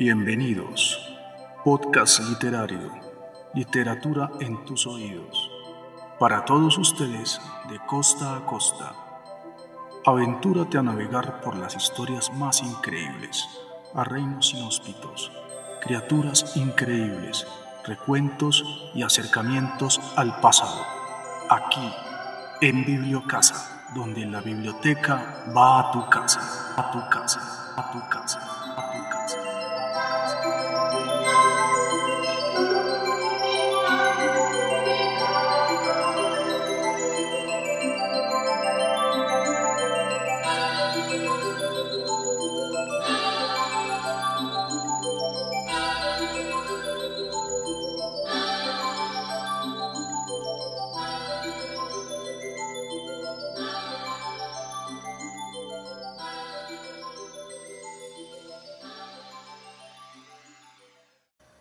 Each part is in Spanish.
Bienvenidos. Podcast literario. Literatura en tus oídos. Para todos ustedes, de costa a costa. Aventúrate a navegar por las historias más increíbles, a reinos inhóspitos, criaturas increíbles, recuentos y acercamientos al pasado. Aquí, en Bibliocasa, donde la biblioteca va a tu casa, a tu casa, a tu casa.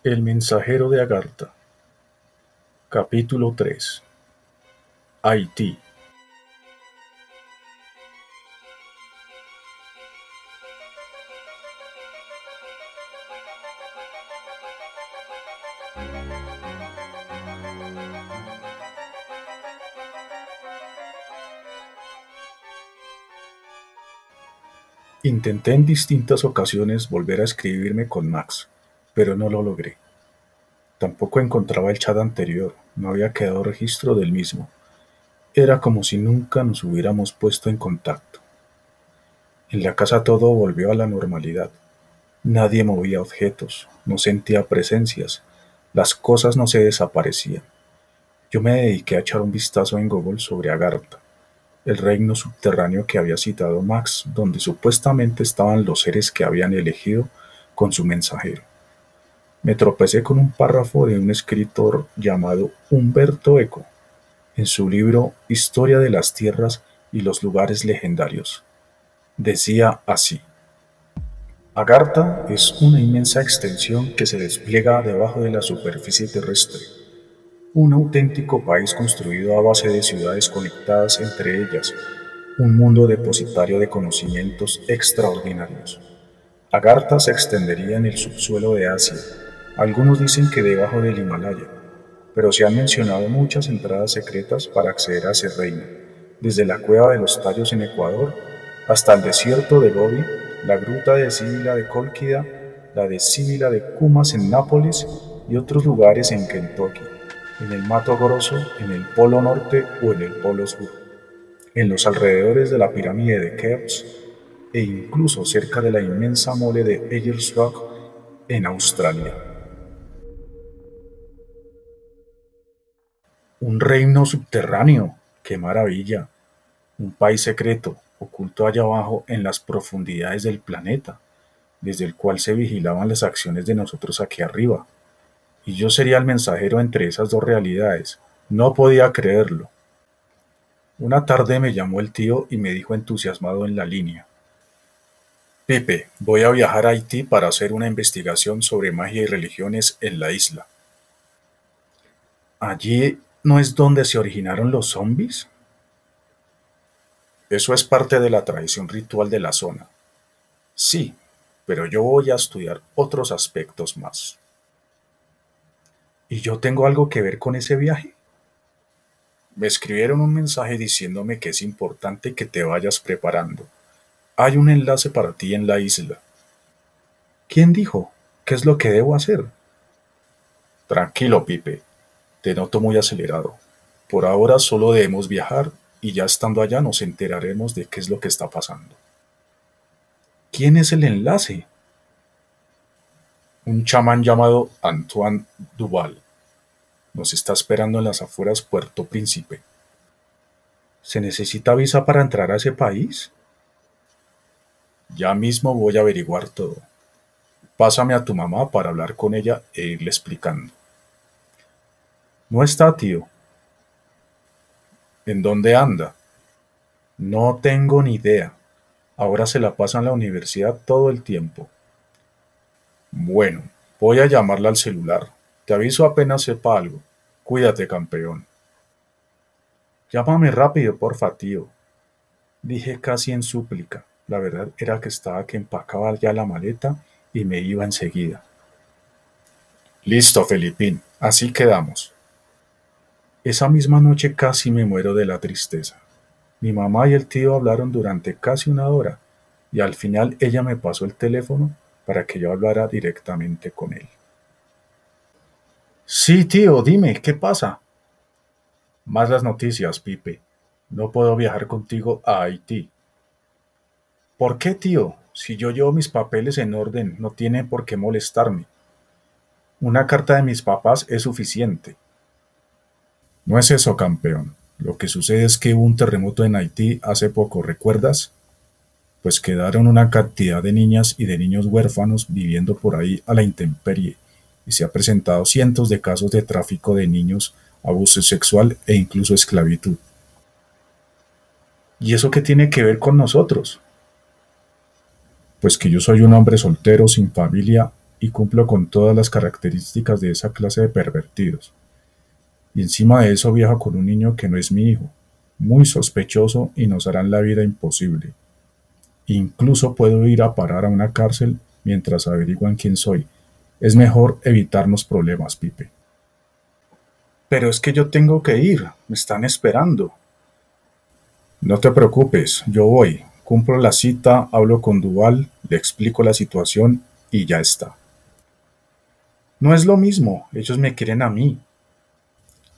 El mensajero de Agartha. Capítulo 3 Haití. Intenté en distintas ocasiones volver a escribirme con Max pero no lo logré. Tampoco encontraba el chat anterior, no había quedado registro del mismo. Era como si nunca nos hubiéramos puesto en contacto. En la casa todo volvió a la normalidad. Nadie movía objetos, no sentía presencias, las cosas no se desaparecían. Yo me dediqué a echar un vistazo en Google sobre Agartha, el reino subterráneo que había citado Max, donde supuestamente estaban los seres que habían elegido con su mensajero me tropecé con un párrafo de un escritor llamado Humberto Eco, en su libro Historia de las Tierras y los Lugares Legendarios. Decía así: Agartha es una inmensa extensión que se despliega debajo de la superficie terrestre, un auténtico país construido a base de ciudades conectadas entre ellas, un mundo depositario de conocimientos extraordinarios. Agartha se extendería en el subsuelo de Asia, algunos dicen que debajo del Himalaya, pero se han mencionado muchas entradas secretas para acceder a ese reino, desde la cueva de los tallos en Ecuador hasta el desierto de Gobi, la gruta de Sibila de Colquida, la de Sibila de Cumas en Nápoles y otros lugares en Kentucky, en el Mato Grosso, en el Polo Norte o en el Polo Sur, en los alrededores de la pirámide de Keops e incluso cerca de la inmensa mole de Ayers en Australia. Un reino subterráneo, qué maravilla. Un país secreto, oculto allá abajo en las profundidades del planeta, desde el cual se vigilaban las acciones de nosotros aquí arriba. Y yo sería el mensajero entre esas dos realidades. No podía creerlo. Una tarde me llamó el tío y me dijo entusiasmado en la línea. Pepe, voy a viajar a Haití para hacer una investigación sobre magia y religiones en la isla. Allí ¿No es donde se originaron los zombies? Eso es parte de la tradición ritual de la zona. Sí, pero yo voy a estudiar otros aspectos más. ¿Y yo tengo algo que ver con ese viaje? Me escribieron un mensaje diciéndome que es importante que te vayas preparando. Hay un enlace para ti en la isla. ¿Quién dijo? ¿Qué es lo que debo hacer? Tranquilo, Pipe. Te noto muy acelerado. Por ahora solo debemos viajar y ya estando allá nos enteraremos de qué es lo que está pasando. ¿Quién es el enlace? Un chamán llamado Antoine Duval. Nos está esperando en las afueras Puerto Príncipe. ¿Se necesita visa para entrar a ese país? Ya mismo voy a averiguar todo. Pásame a tu mamá para hablar con ella e irle explicando. No está, tío. ¿En dónde anda? No tengo ni idea. Ahora se la pasa en la universidad todo el tiempo. Bueno, voy a llamarla al celular. Te aviso apenas sepa algo. Cuídate, campeón. Llámame rápido, porfa, tío. Dije casi en súplica. La verdad era que estaba que empacaba ya la maleta y me iba enseguida. Listo, Felipín, así quedamos. Esa misma noche casi me muero de la tristeza. Mi mamá y el tío hablaron durante casi una hora y al final ella me pasó el teléfono para que yo hablara directamente con él. Sí, tío, dime, ¿qué pasa? Más las noticias, Pipe. No puedo viajar contigo a Haití. ¿Por qué, tío? Si yo llevo mis papeles en orden, no tiene por qué molestarme. Una carta de mis papás es suficiente. No es eso, campeón. Lo que sucede es que hubo un terremoto en Haití hace poco, ¿recuerdas? Pues quedaron una cantidad de niñas y de niños huérfanos viviendo por ahí a la intemperie, y se ha presentado cientos de casos de tráfico de niños, abuso sexual e incluso esclavitud. ¿Y eso qué tiene que ver con nosotros? Pues que yo soy un hombre soltero, sin familia, y cumplo con todas las características de esa clase de pervertidos. Y encima de eso viajo con un niño que no es mi hijo, muy sospechoso y nos harán la vida imposible. Incluso puedo ir a parar a una cárcel mientras averiguan quién soy. Es mejor evitarnos problemas, Pipe. Pero es que yo tengo que ir, me están esperando. No te preocupes, yo voy, cumplo la cita, hablo con Duval, le explico la situación y ya está. No es lo mismo, ellos me quieren a mí,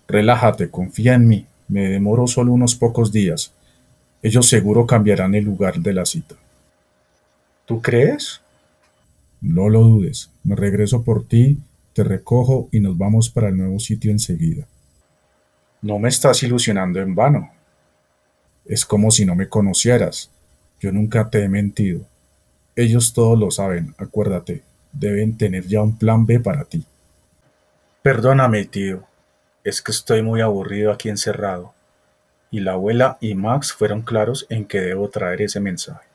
Relájate, confía en mí. Me demoro solo unos pocos días. Ellos seguro cambiarán el lugar de la cita. ¿Tú crees? No lo dudes. Me regreso por ti, te recojo y nos vamos para el nuevo sitio enseguida. No me estás ilusionando en vano. Es como si no me conocieras. Yo nunca te he mentido. Ellos todos lo saben, acuérdate. Deben tener ya un plan B para ti. Perdóname, tío. Es que estoy muy aburrido aquí encerrado. Y la abuela y Max fueron claros en que debo traer ese mensaje.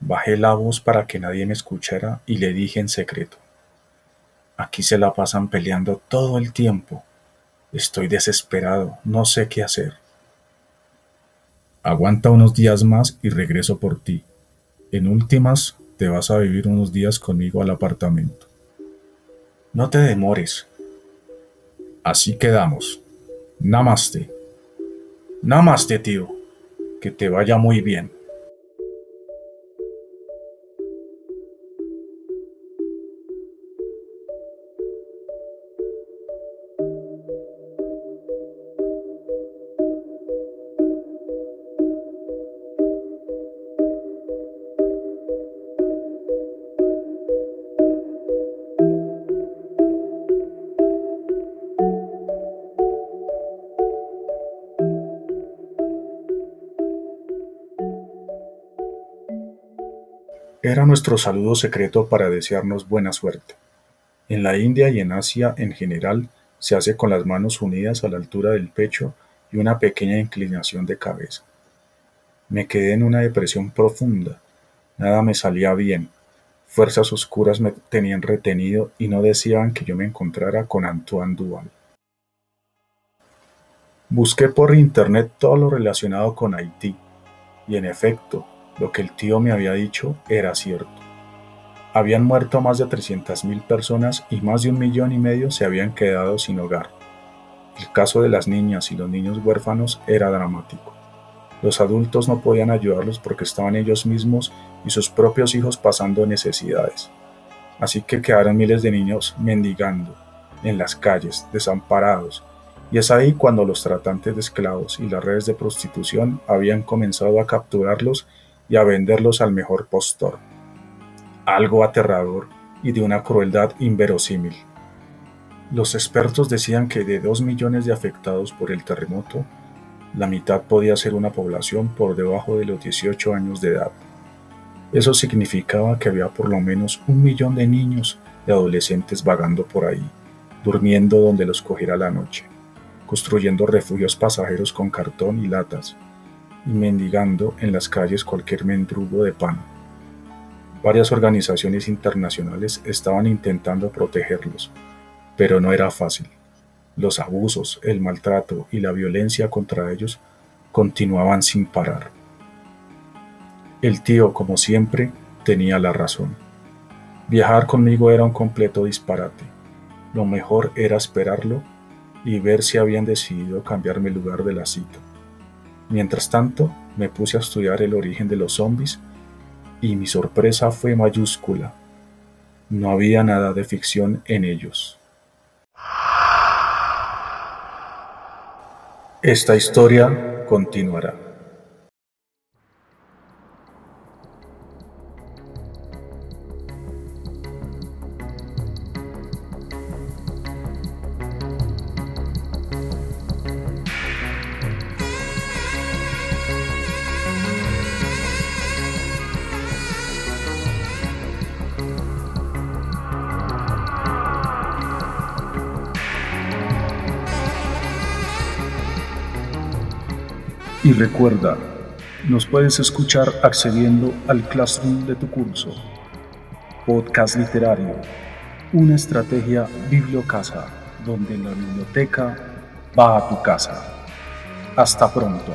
Bajé la voz para que nadie me escuchara y le dije en secreto. Aquí se la pasan peleando todo el tiempo. Estoy desesperado, no sé qué hacer. Aguanta unos días más y regreso por ti. En últimas, te vas a vivir unos días conmigo al apartamento. No te demores, Así quedamos. Namaste. Namaste, tío. Que te vaya muy bien. Era nuestro saludo secreto para desearnos buena suerte. En la India y en Asia en general se hace con las manos unidas a la altura del pecho y una pequeña inclinación de cabeza. Me quedé en una depresión profunda. Nada me salía bien. Fuerzas oscuras me tenían retenido y no deseaban que yo me encontrara con Antoine Duval. Busqué por internet todo lo relacionado con Haití y en efecto lo que el tío me había dicho era cierto. Habían muerto más de 300.000 personas y más de un millón y medio se habían quedado sin hogar. El caso de las niñas y los niños huérfanos era dramático. Los adultos no podían ayudarlos porque estaban ellos mismos y sus propios hijos pasando necesidades. Así que quedaron miles de niños mendigando en las calles, desamparados, y es ahí cuando los tratantes de esclavos y las redes de prostitución habían comenzado a capturarlos y a venderlos al mejor postor. Algo aterrador y de una crueldad inverosímil. Los expertos decían que de dos millones de afectados por el terremoto, la mitad podía ser una población por debajo de los 18 años de edad. Eso significaba que había por lo menos un millón de niños y adolescentes vagando por ahí, durmiendo donde los cogiera la noche, construyendo refugios pasajeros con cartón y latas, y mendigando en las calles cualquier mendrugo de pan. Varias organizaciones internacionales estaban intentando protegerlos, pero no era fácil. Los abusos, el maltrato y la violencia contra ellos continuaban sin parar. El tío, como siempre, tenía la razón. Viajar conmigo era un completo disparate. Lo mejor era esperarlo y ver si habían decidido cambiarme el lugar de la cita. Mientras tanto, me puse a estudiar el origen de los zombies y mi sorpresa fue mayúscula. No había nada de ficción en ellos. Esta historia continuará. Y recuerda, nos puedes escuchar accediendo al Classroom de tu curso. Podcast literario, una estrategia bibliocasa, donde la biblioteca va a tu casa. Hasta pronto.